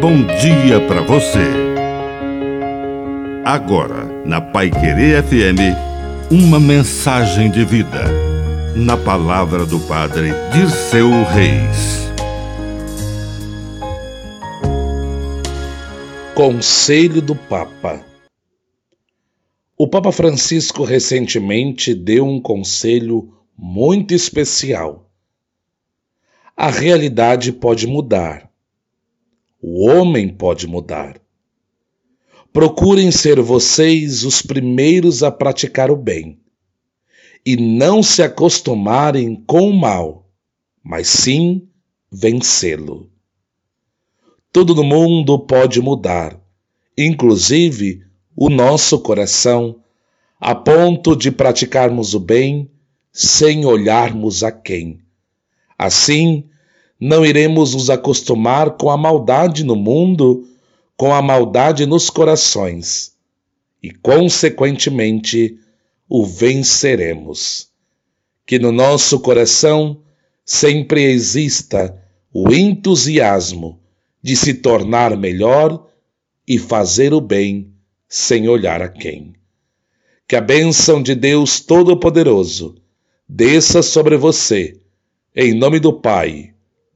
bom dia para você. Agora, na Pai Querer FM, uma mensagem de vida. Na palavra do Padre Dirceu Reis. Conselho do Papa O Papa Francisco recentemente deu um conselho muito especial. A realidade pode mudar o homem pode mudar. Procurem ser vocês os primeiros a praticar o bem e não se acostumarem com o mal, mas sim vencê-lo. Tudo no mundo pode mudar, inclusive o nosso coração, a ponto de praticarmos o bem sem olharmos a quem. Assim, não iremos nos acostumar com a maldade no mundo, com a maldade nos corações, e, consequentemente, o venceremos. Que no nosso coração sempre exista o entusiasmo de se tornar melhor e fazer o bem sem olhar a quem. Que a bênção de Deus Todo-Poderoso desça sobre você, em nome do Pai